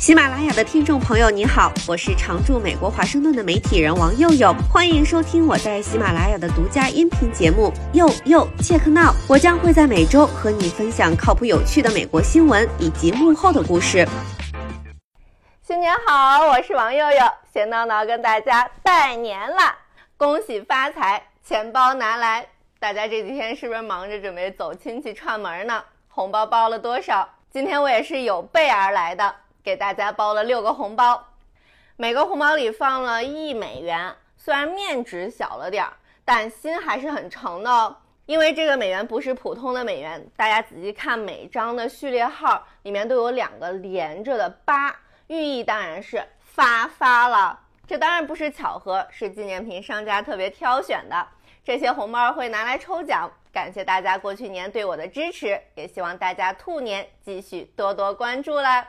喜马拉雅的听众朋友，你好，我是常驻美国华盛顿的媒体人王佑佑，欢迎收听我在喜马拉雅的独家音频节目《佑佑切克闹》。我将会在每周和你分享靠谱有趣的美国新闻以及幕后的故事。新年好，我是王佑佑，闲闹闹跟大家拜年了，恭喜发财，钱包拿来。大家这几天是不是忙着准备走亲戚串门呢？红包包了多少？今天我也是有备而来的。给大家包了六个红包，每个红包里放了一美元。虽然面值小了点儿，但心还是很诚的哦。因为这个美元不是普通的美元，大家仔细看每张的序列号里面都有两个连着的八，寓意当然是发发了。这当然不是巧合，是纪念品商家特别挑选的。这些红包会拿来抽奖，感谢大家过去年对我的支持，也希望大家兔年继续多多关注啦。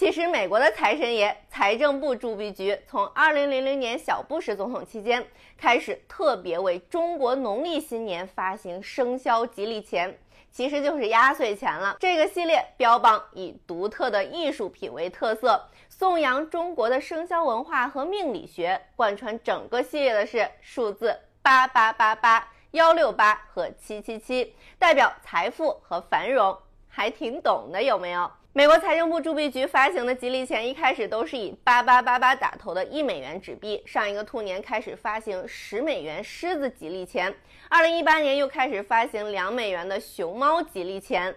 其实，美国的财神爷财政部铸币局从2000年小布什总统期间开始，特别为中国农历新年发行生肖吉利钱，其实就是压岁钱了。这个系列标榜以独特的艺术品为特色，颂扬中国的生肖文化和命理学。贯穿整个系列的是数字八八八八、幺六八和七七七，代表财富和繁荣，还挺懂的，有没有？美国财政部铸币局发行的吉利钱一开始都是以八八八八打头的一美元纸币，上一个兔年开始发行十美元狮子吉利钱，二零一八年又开始发行两美元的熊猫吉利钱。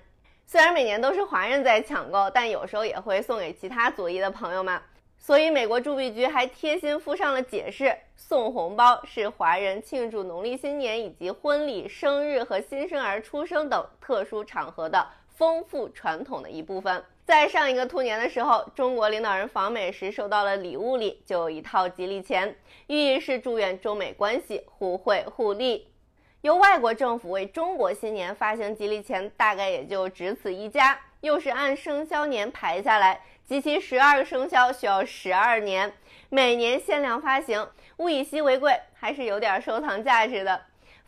虽然每年都是华人在抢购，但有时候也会送给其他族裔的朋友们。所以美国铸币局还贴心附上了解释：送红包是华人庆祝农历新年以及婚礼、生日和新生儿出生等特殊场合的。丰富传统的一部分。在上一个兔年的时候，中国领导人访美时收到了礼物里就有一套吉利钱，寓意是祝愿中美关系互惠互利。由外国政府为中国新年发行吉利钱，大概也就只此一家。又是按生肖年排下来，集齐十二个生肖需要十二年，每年限量发行，物以稀为贵，还是有点收藏价值的。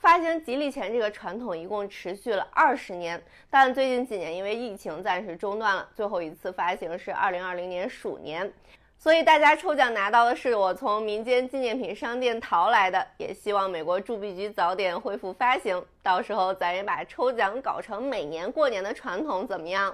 发行吉利钱这个传统一共持续了二十年，但最近几年因为疫情暂时中断了。最后一次发行是二零二零年鼠年，所以大家抽奖拿到的是我从民间纪念品商店淘来的。也希望美国铸币局早点恢复发行，到时候咱也把抽奖搞成每年过年的传统，怎么样？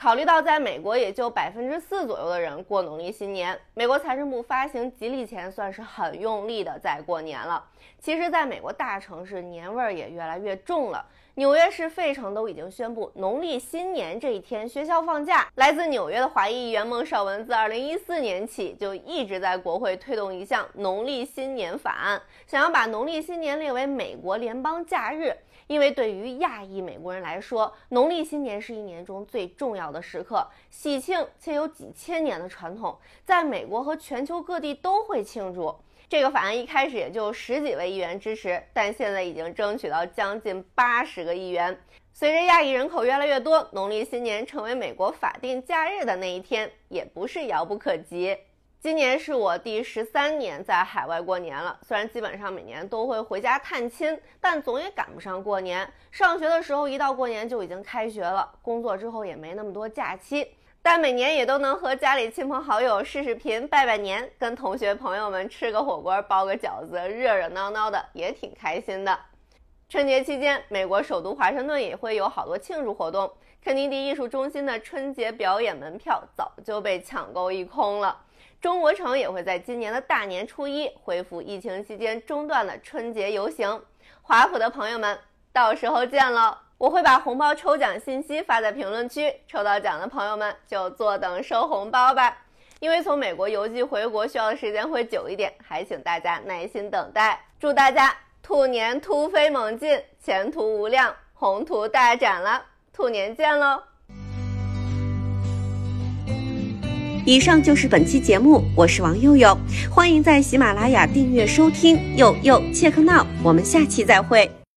考虑到在美国也就百分之四左右的人过农历新年，美国财政部发行吉利钱算是很用力的在过年了。其实，在美国大城市，年味儿也越来越重了。纽约市、费城都已经宣布，农历新年这一天学校放假。来自纽约的华裔议员孟绍文自2014年起就一直在国会推动一项农历新年法案，想要把农历新年列为美国联邦假日。因为对于亚裔美国人来说，农历新年是一年中最重要的时刻，喜庆且有几千年的传统，在美国和全球各地都会庆祝。这个法案一开始也就十几位议员支持，但现在已经争取到将近八十个议员。随着亚裔人口越来越多，农历新年成为美国法定假日的那一天也不是遥不可及。今年是我第十三年在海外过年了，虽然基本上每年都会回家探亲，但总也赶不上过年。上学的时候，一到过年就已经开学了；工作之后也没那么多假期，但每年也都能和家里亲朋好友视视频、拜拜年，跟同学朋友们吃个火锅、包个饺子，热热闹闹的，也挺开心的。春节期间，美国首都华盛顿也会有好多庆祝活动。肯尼迪艺术中心的春节表演门票早就被抢购一空了。中国城也会在今年的大年初一恢复疫情期间中断的春节游行。华府的朋友们，到时候见喽！我会把红包抽奖信息发在评论区，抽到奖的朋友们就坐等收红包吧。因为从美国邮寄回国需要的时间会久一点，还请大家耐心等待。祝大家兔年突飞猛进，前途无量，宏图大展了！兔年见喽！以上就是本期节目，我是王佑佑，欢迎在喜马拉雅订阅收听，佑佑切克闹，我们下期再会。